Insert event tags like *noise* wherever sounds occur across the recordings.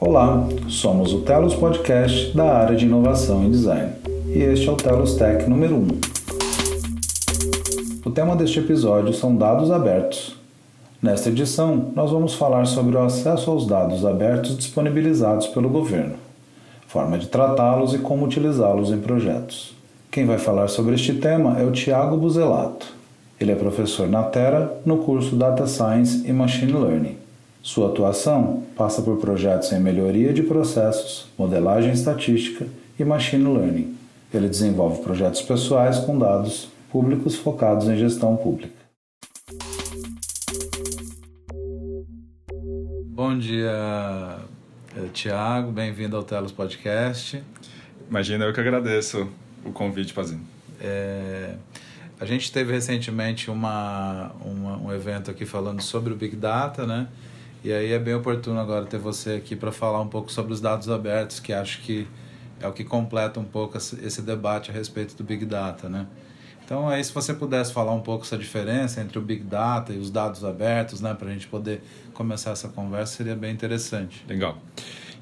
Olá, somos o Telos Podcast da área de inovação e design. E este é o Telos Tech número 1. O tema deste episódio são dados abertos. Nesta edição, nós vamos falar sobre o acesso aos dados abertos disponibilizados pelo governo, forma de tratá-los e como utilizá-los em projetos. Quem vai falar sobre este tema é o Tiago Buzelato. Ele é professor na Terra no curso Data Science e Machine Learning. Sua atuação passa por projetos em melhoria de processos, modelagem estatística e machine learning. Ele desenvolve projetos pessoais com dados públicos focados em gestão pública. Bom dia, eh, Tiago. Bem-vindo ao Telos Podcast. Imagina, eu que agradeço o convite, Pazinho. É, a gente teve recentemente uma, uma, um evento aqui falando sobre o Big Data, né? E aí é bem oportuno agora ter você aqui para falar um pouco sobre os dados abertos, que acho que é o que completa um pouco esse debate a respeito do Big Data, né? Então aí se você pudesse falar um pouco essa diferença entre o Big Data e os dados abertos, né, para a gente poder começar essa conversa, seria bem interessante. Legal.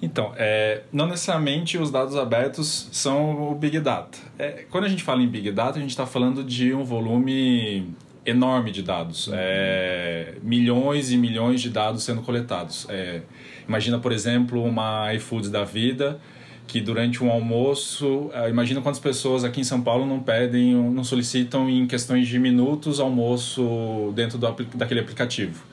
Então, é, não necessariamente os dados abertos são o Big Data. É, quando a gente fala em Big Data, a gente está falando de um volume enorme de dados, uhum. é, milhões e milhões de dados sendo coletados. É, imagina, por exemplo, uma iFoods da vida que durante um almoço, é, imagina quantas pessoas aqui em São Paulo não pedem, não solicitam em questões de minutos almoço dentro do, daquele aplicativo.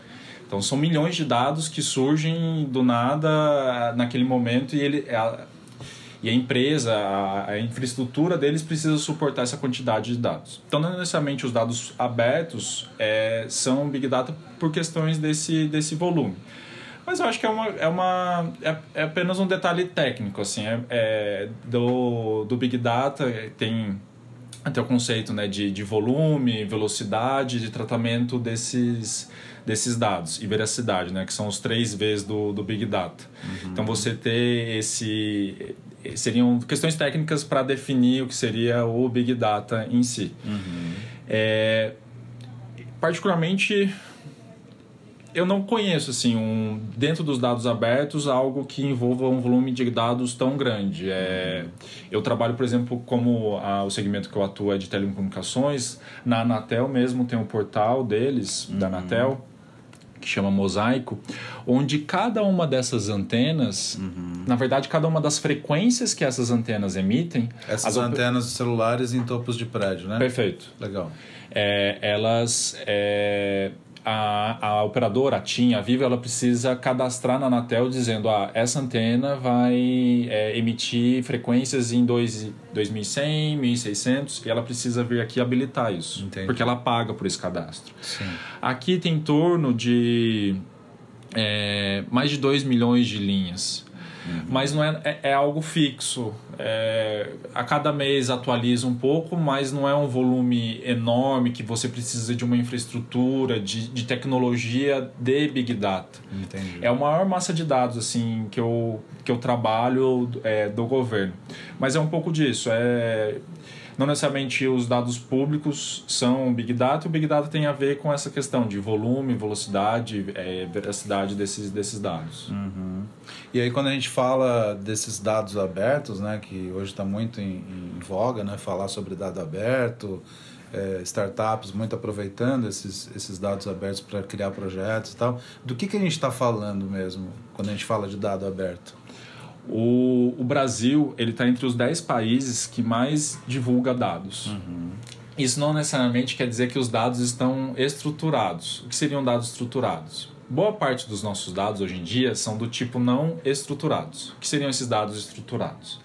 Então são milhões de dados que surgem do nada naquele momento e ele e a empresa, a, a, infraestrutura deles precisa suportar essa quantidade de dados. Então, não necessariamente os dados abertos é, são Big Data por questões desse, desse volume. Mas eu acho que é, uma, é, uma, é, é apenas um detalhe técnico. Assim, é, é, do, do Big Data tem até o conceito né, de, de volume, velocidade, de tratamento desses, desses dados e veracidade, né, que são os três Vs do, do Big Data. Uhum. Então, você ter esse, seriam questões técnicas para definir o que seria o Big Data em si. Uhum. É, particularmente, eu não conheço assim um dentro dos dados abertos algo que envolva um volume de dados tão grande. É, eu trabalho, por exemplo, como a, o segmento que eu atuo é de telecomunicações. Na Anatel mesmo tem um portal deles uhum. da Anatel que chama Mosaico, onde cada uma dessas antenas, uhum. na verdade, cada uma das frequências que essas antenas emitem. Essas antenas op... celulares em topos de prédio, né? Perfeito. Legal. É, elas é, a, a operadora, a TIM, a Vivo, ela precisa cadastrar na Anatel dizendo ah, essa antena vai é, emitir frequências em dois, 2100, 1600 e ela precisa vir aqui habilitar isso. Entendi. Porque ela paga por esse cadastro. Sim. Aqui tem em torno de é, mais de 2 milhões de linhas. Uhum. Mas não é, é, é algo fixo. É, a cada mês atualiza um pouco, mas não é um volume enorme que você precisa de uma infraestrutura, de, de tecnologia de Big Data. Entendi. É a maior massa de dados assim que eu, que eu trabalho é, do governo. Mas é um pouco disso. É, não necessariamente os dados públicos são Big Data, o Big Data tem a ver com essa questão de volume, velocidade, é, veracidade desses, desses dados. Uhum. E aí quando a gente fala desses dados abertos, né, que hoje está muito em, em, voga, né, falar sobre dado aberto, é, startups muito aproveitando esses, esses dados abertos para criar projetos e tal, do que, que a gente está falando mesmo quando a gente fala de dado aberto? O, o Brasil ele está entre os 10 países que mais divulga dados. Uhum. Isso não necessariamente quer dizer que os dados estão estruturados. O que seriam dados estruturados? Boa parte dos nossos dados hoje em dia são do tipo não estruturados. O que seriam esses dados estruturados?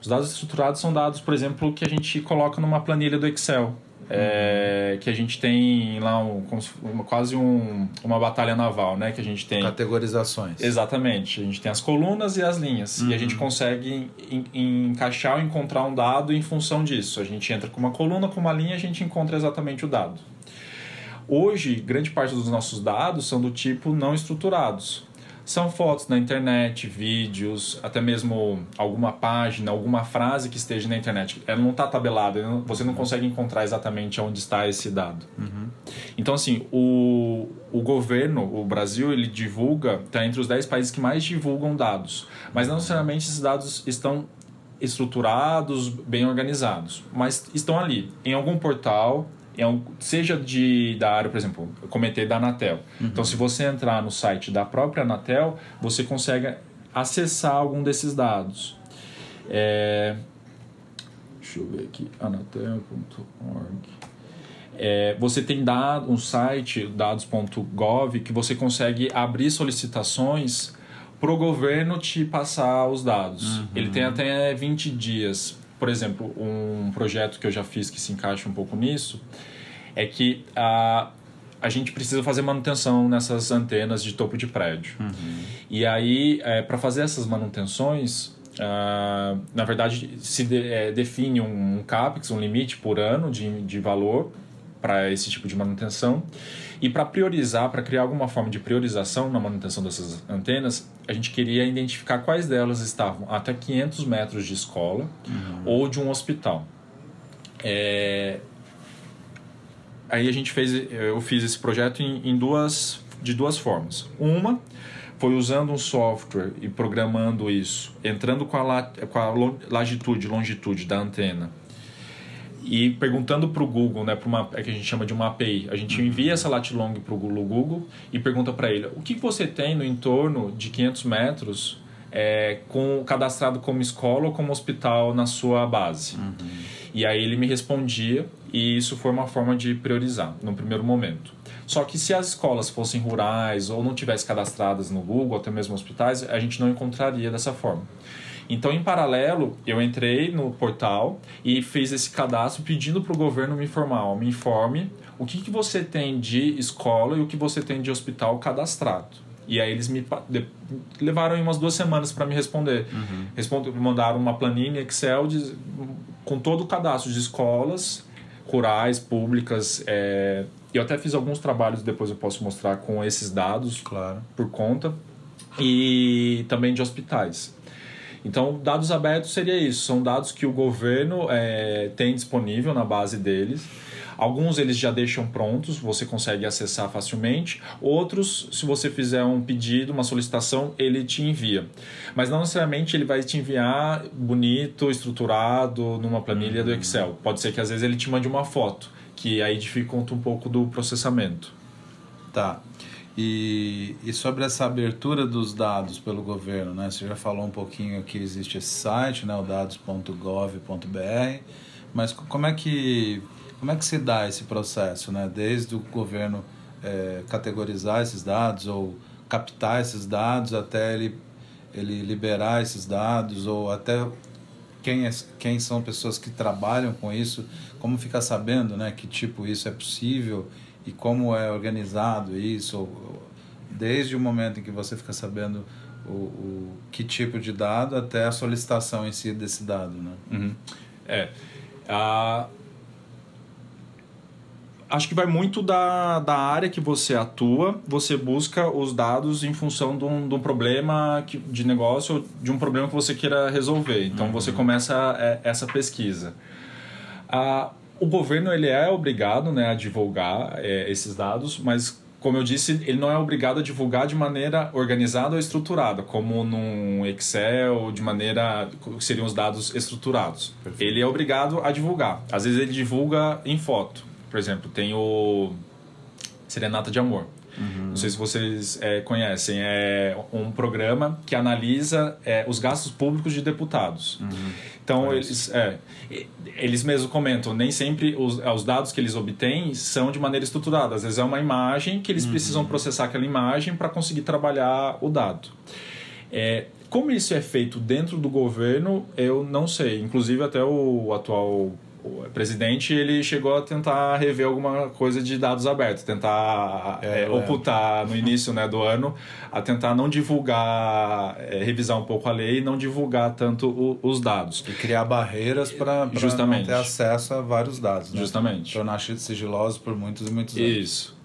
Os dados estruturados são dados, por exemplo, que a gente coloca numa planilha do Excel é, que a gente tem lá um, uma, quase um, uma batalha naval, né? Que a gente tem categorizações. Exatamente. A gente tem as colunas e as linhas uhum. e a gente uhum. consegue encaixar ou encontrar um dado em função disso. A gente entra com uma coluna, com uma linha, a gente encontra exatamente o dado. Hoje, grande parte dos nossos dados são do tipo não estruturados São fotos na internet, vídeos, até mesmo alguma página, alguma frase que esteja na internet. Ela não está tabelada, você não consegue encontrar exatamente onde está esse dado. Uhum. Então, assim, o, o governo, o Brasil, ele divulga, está entre os 10 países que mais divulgam dados. Mas não necessariamente esses dados estão estruturados, bem organizados, mas estão ali, em algum portal, seja de, da área, por exemplo, eu comentei da Anatel. Uhum. Então, se você entrar no site da própria Anatel, você consegue acessar algum desses dados. É, deixa eu ver aqui, anatel.org. É, você tem dado, um site, dados.gov, que você consegue abrir solicitações para o governo te passar os dados. Uhum. Ele tem até 20 dias por exemplo, um projeto que eu já fiz que se encaixa um pouco nisso é que a, a gente precisa fazer manutenção nessas antenas de topo de prédio. Uhum. E aí, é, para fazer essas manutenções, uh, na verdade, se de, é, define um, um CAPEX, um limite por ano de, de valor para esse tipo de manutenção. E para priorizar, para criar alguma forma de priorização na manutenção dessas antenas, a gente queria identificar quais delas estavam até 500 metros de escola uhum. ou de um hospital. É... Aí a gente fez, eu fiz esse projeto em, em duas, de duas formas. Uma foi usando um software e programando isso, entrando com a, la, com a latitude, longitude da antena e perguntando para o Google, né, para uma é que a gente chama de uma API, a gente envia essa latlong para o Google e pergunta para ele o que você tem no entorno de 500 metros é, com cadastrado como escola ou como hospital na sua base. Uhum. E aí ele me respondia e isso foi uma forma de priorizar no primeiro momento. Só que se as escolas fossem rurais ou não tivessem cadastradas no Google, até mesmo hospitais, a gente não encontraria dessa forma. Então, em paralelo, eu entrei no portal e fiz esse cadastro pedindo para o governo me informar, me informe o que, que você tem de escola e o que você tem de hospital cadastrado. E aí eles me levaram umas duas semanas para me responder. Uhum. Respond, mandaram uma planilha Excel de, com todo o cadastro de escolas rurais, públicas. É, eu até fiz alguns trabalhos, depois eu posso mostrar com esses dados claro. por conta. E também de hospitais. Então, dados abertos seria isso, são dados que o governo é, tem disponível na base deles. Alguns eles já deixam prontos, você consegue acessar facilmente. Outros, se você fizer um pedido, uma solicitação, ele te envia. Mas não necessariamente ele vai te enviar bonito, estruturado, numa planilha do Excel. Pode ser que às vezes ele te mande uma foto, que aí dificulta um pouco do processamento. Tá. E, e sobre essa abertura dos dados pelo governo, né? Você já falou um pouquinho que existe esse site, né? O dados.gov.br, mas como é que como é que se dá esse processo, né? Desde o governo é, categorizar esses dados ou captar esses dados até ele ele liberar esses dados ou até quem, é, quem são pessoas que trabalham com isso, como ficar sabendo né, que tipo isso é possível e como é organizado isso, desde o momento em que você fica sabendo o, o que tipo de dado até a solicitação em si desse dado, né? Uhum. É. A... Acho que vai muito da, da área que você atua, você busca os dados em função de um, de um problema que, de negócio ou de um problema que você queira resolver. Então uhum. você começa é, essa pesquisa. A, o governo ele é obrigado né, a divulgar é, esses dados, mas como eu disse, ele não é obrigado a divulgar de maneira organizada ou estruturada, como num Excel, de maneira que seriam os dados estruturados. Perfeito. Ele é obrigado a divulgar. Às vezes ele divulga em foto. Por exemplo, tem o Serenata de Amor. Não sei se vocês é, conhecem. É um programa que analisa é, os gastos públicos de deputados. Uhum. Então, eles, é, eles mesmos comentam, nem sempre os, os dados que eles obtêm são de maneira estruturada. Às vezes é uma imagem que eles uhum. precisam processar aquela imagem para conseguir trabalhar o dado. É, como isso é feito dentro do governo, eu não sei. Inclusive, até o atual o presidente ele chegou a tentar rever alguma coisa de dados abertos, tentar é, é, ocultar no *laughs* início né, do ano, a tentar não divulgar, é, revisar um pouco a lei e não divulgar tanto o, os dados. E criar barreiras para não ter acesso a vários dados. Né? Justamente. Tornar sigilosos por muitos e muitos anos. Isso.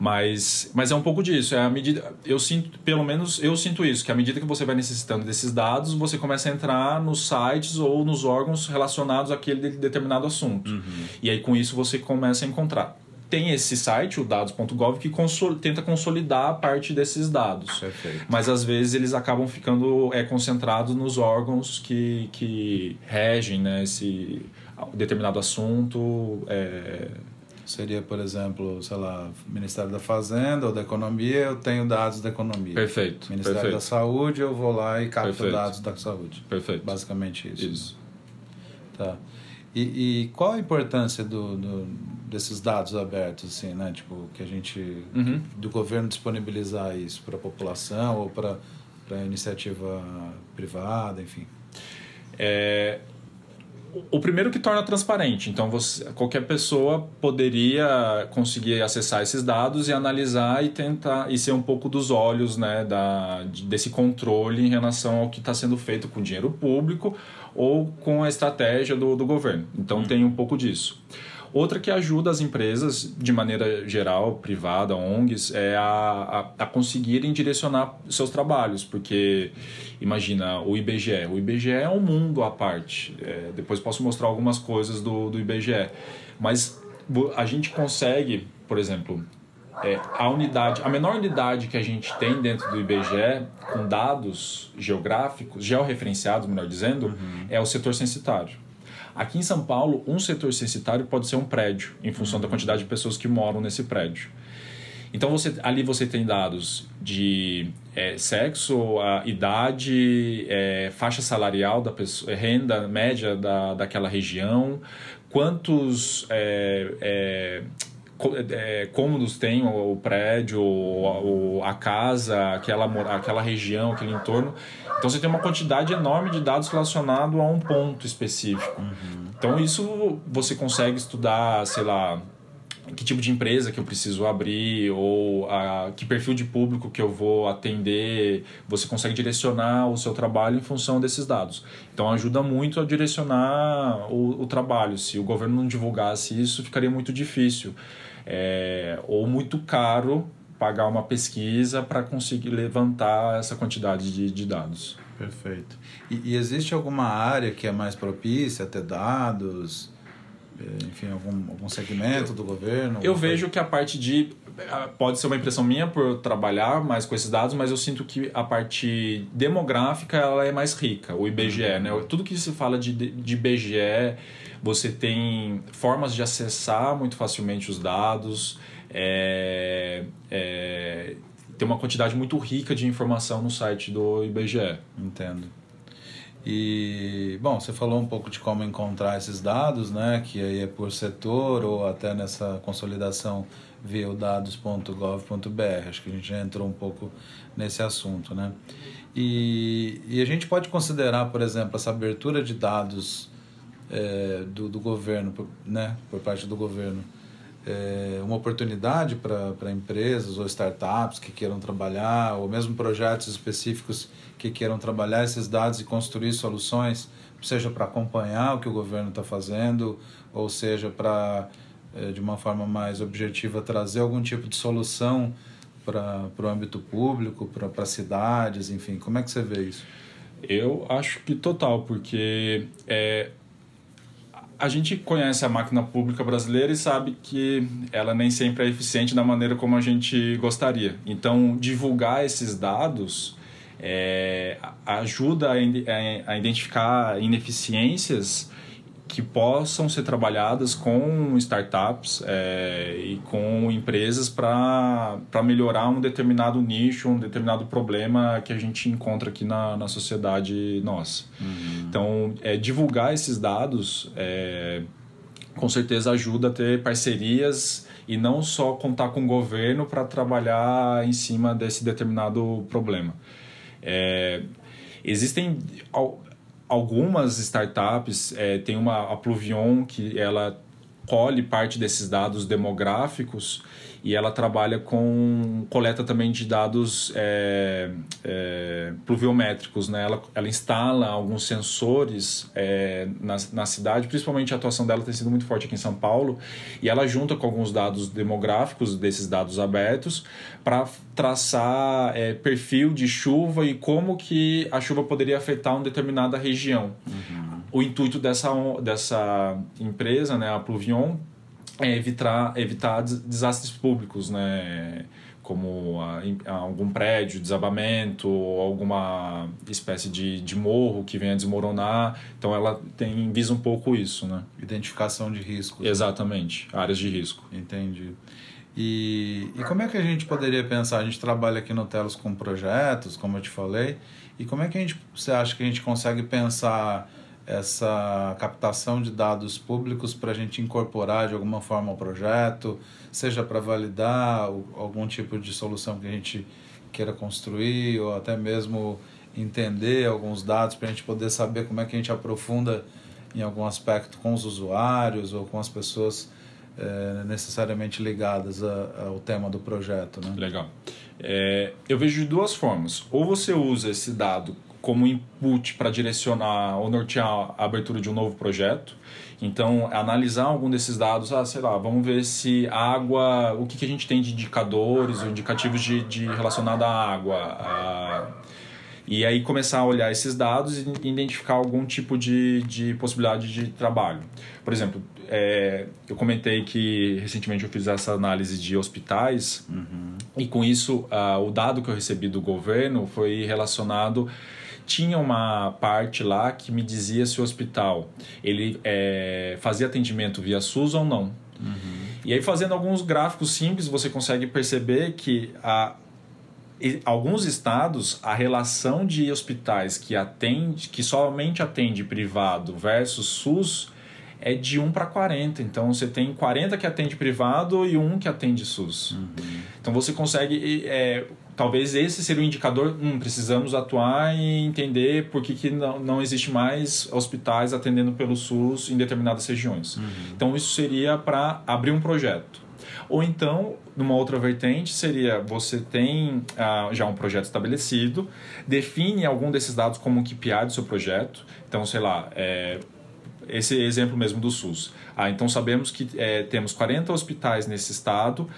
Mas, mas é um pouco disso. É a medida. Eu sinto, pelo menos eu sinto isso, que à medida que você vai necessitando desses dados, você começa a entrar nos sites ou nos órgãos relacionados àquele determinado assunto. Uhum. E aí com isso você começa a encontrar. Tem esse site, o dados.gov, que tenta consolidar a parte desses dados. Perfeito. Mas às vezes eles acabam ficando é, concentrados nos órgãos que, que regem né, esse determinado assunto. É, Seria, por exemplo, sei lá, Ministério da Fazenda ou da Economia, eu tenho dados da economia. Perfeito. Ministério perfeito. da Saúde, eu vou lá e capto perfeito. dados da saúde. Perfeito. Basicamente isso. Isso. Tá. E, e qual a importância do, do, desses dados abertos, assim, né? Tipo, que a gente. Uhum. do governo disponibilizar isso para a população ou para a iniciativa privada, enfim? É, o primeiro que torna transparente. Então, você, qualquer pessoa poderia conseguir acessar esses dados e analisar e tentar e ser um pouco dos olhos né, da, desse controle em relação ao que está sendo feito com dinheiro público ou com a estratégia do, do governo. Então, hum. tem um pouco disso. Outra que ajuda as empresas, de maneira geral, privada, ONGs, é a, a, a conseguirem direcionar seus trabalhos, porque imagina o IBGE. O IBGE é um mundo à parte. É, depois posso mostrar algumas coisas do, do IBGE. Mas a gente consegue, por exemplo, é, a unidade, a menor unidade que a gente tem dentro do IBGE, com dados geográficos, georreferenciados, melhor dizendo, uhum. é o setor censitário. Aqui em São Paulo, um setor censitário pode ser um prédio, em função da quantidade de pessoas que moram nesse prédio. Então você, ali você tem dados de é, sexo, idade, é, faixa salarial da pessoa, renda média da, daquela região, quantos é, é, cômodos tem o, prédio, ou a casa, aquela, aquela região, aquele entorno. Então você tem uma quantidade enorme de dados relacionados a um ponto específico. Uhum. Então isso você consegue estudar, sei lá, que tipo de empresa que eu preciso abrir ou a, que perfil de público que eu vou atender. Você consegue direcionar o seu trabalho em função desses dados. Então ajuda muito a direcionar o, o trabalho. Se o governo não divulgasse isso, ficaria muito difícil. É, ou muito caro pagar uma pesquisa para conseguir levantar essa quantidade de, de dados. Perfeito. E, e, existe alguma área que é mais propícia a ter dados? É, enfim, algum, algum segmento do governo? Eu vejo que a parte de. Pode ser uma impressão minha por trabalhar mais com esses dados, mas eu sinto que a parte demográfica ela é mais rica, o IBGE. Uhum. Né? Tudo que se fala de, de IBGE, você tem formas de acessar muito facilmente os dados é, é, tem uma quantidade muito rica de informação no site do IBGE. Entendo. E, bom, você falou um pouco de como encontrar esses dados, né? Que aí é por setor ou até nessa consolidação via dados.gov.br. Acho que a gente já entrou um pouco nesse assunto, né? E, e a gente pode considerar, por exemplo, essa abertura de dados é, do, do governo, né? Por parte do governo é, uma oportunidade para empresas ou startups que queiram trabalhar, ou mesmo projetos específicos que queiram trabalhar esses dados e construir soluções, seja para acompanhar o que o governo está fazendo, ou seja para, é, de uma forma mais objetiva, trazer algum tipo de solução para o âmbito público, para cidades, enfim. Como é que você vê isso? Eu acho que total, porque é, a gente conhece a máquina pública brasileira e sabe que ela nem sempre é eficiente da maneira como a gente gostaria. Então, divulgar esses dados é, ajuda a, a identificar ineficiências que possam ser trabalhadas com startups é, e com empresas para melhorar um determinado nicho, um determinado problema que a gente encontra aqui na, na sociedade nossa. Uhum. Então, é, divulgar esses dados é, com certeza ajuda a ter parcerias e não só contar com o governo para trabalhar em cima desse determinado problema. É, existem algumas startups, é, tem uma a Pluvion que ela colhe parte desses dados demográficos e ela trabalha com coleta também de dados é, é, pluviométricos. Né? Ela, ela instala alguns sensores é, na, na cidade, principalmente a atuação dela tem sido muito forte aqui em São Paulo, e ela junta com alguns dados demográficos desses dados abertos para traçar é, perfil de chuva e como que a chuva poderia afetar uma determinada região. Uhum. O intuito dessa, dessa empresa, né, a Pluvion, é evitar, evitar desastres públicos, né? como a, a algum prédio, desabamento, ou alguma espécie de, de morro que venha desmoronar. Então ela tem visa um pouco isso, né? Identificação de riscos. Exatamente, né? áreas de risco. Entendi. E, e como é que a gente poderia pensar? A gente trabalha aqui no Telos com projetos, como eu te falei, e como é que a gente, você acha que a gente consegue pensar essa captação de dados públicos para a gente incorporar de alguma forma ao projeto, seja para validar algum tipo de solução que a gente queira construir ou até mesmo entender alguns dados para a gente poder saber como é que a gente aprofunda em algum aspecto com os usuários ou com as pessoas é, necessariamente ligadas a, ao tema do projeto. Né? Legal. É, eu vejo de duas formas. Ou você usa esse dado como input para direcionar ou nortear a abertura de um novo projeto. Então, analisar algum desses dados, ah, sei lá, vamos ver se água, o que, que a gente tem de indicadores ou indicativos de, de relacionado à água. A, e aí começar a olhar esses dados e identificar algum tipo de, de possibilidade de trabalho. Por exemplo, é, eu comentei que recentemente eu fiz essa análise de hospitais uhum. e com isso uh, o dado que eu recebi do governo foi relacionado tinha uma parte lá que me dizia se o hospital ele é, fazia atendimento via SUS ou não. Uhum. E aí fazendo alguns gráficos simples você consegue perceber que a, alguns estados a relação de hospitais que atende que somente atende privado versus SUS é de 1 para 40. Então você tem 40 que atende privado e 1 que atende SUS. Uhum. Então você consegue é, talvez esse seria o indicador, hum, precisamos atuar e entender por que, que não, não existe mais hospitais atendendo pelo SUS em determinadas regiões. Uhum. Então isso seria para abrir um projeto. Ou então, numa outra vertente, seria você tem ah, já um projeto estabelecido, define algum desses dados como um KPI do seu projeto. Então, sei lá, é, esse exemplo mesmo do SUS. Ah, então sabemos que é, temos 40 hospitais nesse estado,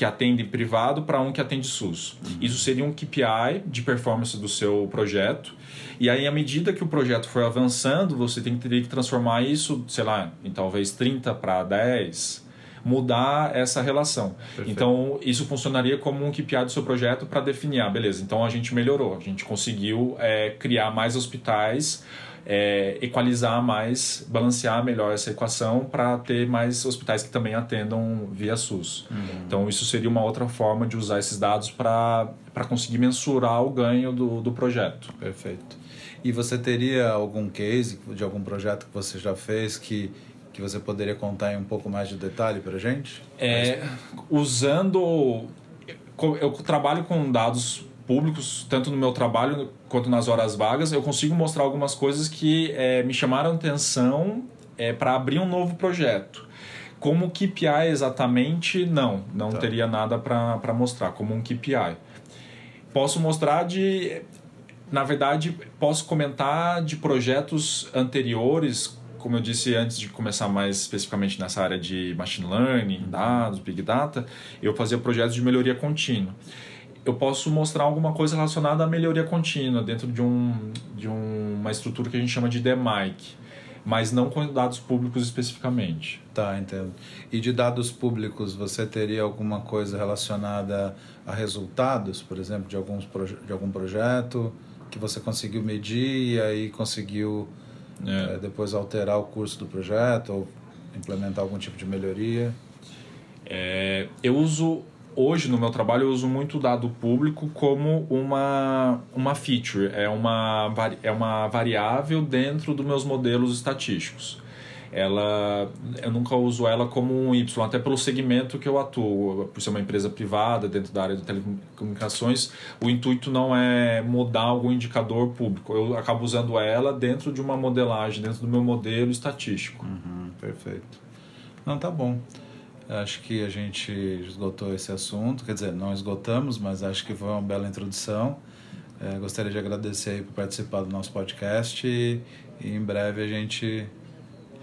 que atende privado para um que atende SUS. Uhum. Isso seria um KPI de performance do seu projeto. E aí, à medida que o projeto for avançando, você tem que ter que transformar isso, sei lá, em talvez 30 para 10, mudar essa relação. Perfeito. Então, isso funcionaria como um KPI do seu projeto para definir, ah, beleza, então a gente melhorou, a gente conseguiu é, criar mais hospitais é, equalizar mais, balancear melhor essa equação para ter mais hospitais que também atendam via SUS. Uhum. Então, isso seria uma outra forma de usar esses dados para conseguir mensurar o ganho do, do projeto. Perfeito. E você teria algum case de algum projeto que você já fez que, que você poderia contar em um pouco mais de detalhe para a gente? É, usando. Eu trabalho com dados públicos, tanto no meu trabalho quanto nas horas vagas, eu consigo mostrar algumas coisas que é, me chamaram atenção é, para abrir um novo projeto. Como KPI exatamente, não, não tá. teria nada para mostrar como um KPI. Posso mostrar de. Na verdade, posso comentar de projetos anteriores, como eu disse antes de começar mais especificamente nessa área de machine learning, dados, big data, eu fazia projetos de melhoria contínua eu posso mostrar alguma coisa relacionada à melhoria contínua dentro de, um, de um, uma estrutura que a gente chama de DMIC, mas não com dados públicos especificamente. Tá, entendo. E de dados públicos, você teria alguma coisa relacionada a resultados, por exemplo, de, alguns de algum projeto que você conseguiu medir e aí conseguiu é. É, depois alterar o curso do projeto ou implementar algum tipo de melhoria? É, eu uso hoje no meu trabalho eu uso muito dado público como uma, uma feature, é uma, é uma variável dentro dos meus modelos estatísticos. Ela, eu nunca uso ela como um Y, até pelo segmento que eu atuo, por ser uma empresa privada dentro da área de telecomunicações, o intuito não é mudar algum indicador público, eu acabo usando ela dentro de uma modelagem, dentro do meu modelo estatístico. Uhum, perfeito. Não, tá bom. Acho que a gente esgotou esse assunto, quer dizer, não esgotamos, mas acho que foi uma bela introdução. É, gostaria de agradecer aí por participar do nosso podcast e, e em breve a gente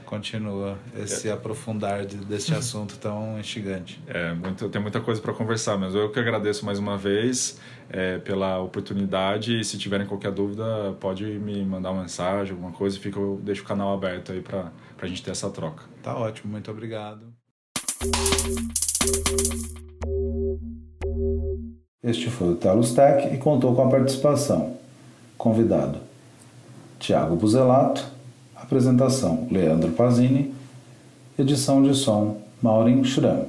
continua esse é. aprofundar de, desse *laughs* assunto tão instigante. É, muito, tem muita coisa para conversar, mas eu que agradeço mais uma vez é, pela oportunidade e se tiverem qualquer dúvida pode me mandar uma mensagem, alguma coisa, fica, eu deixo o canal aberto aí para a gente ter essa troca. Tá ótimo, muito obrigado. Este foi o Talos Tech e contou com a participação. Convidado: Tiago Buzelato. Apresentação: Leandro Pazini. Edição de som: Maureen Schramm.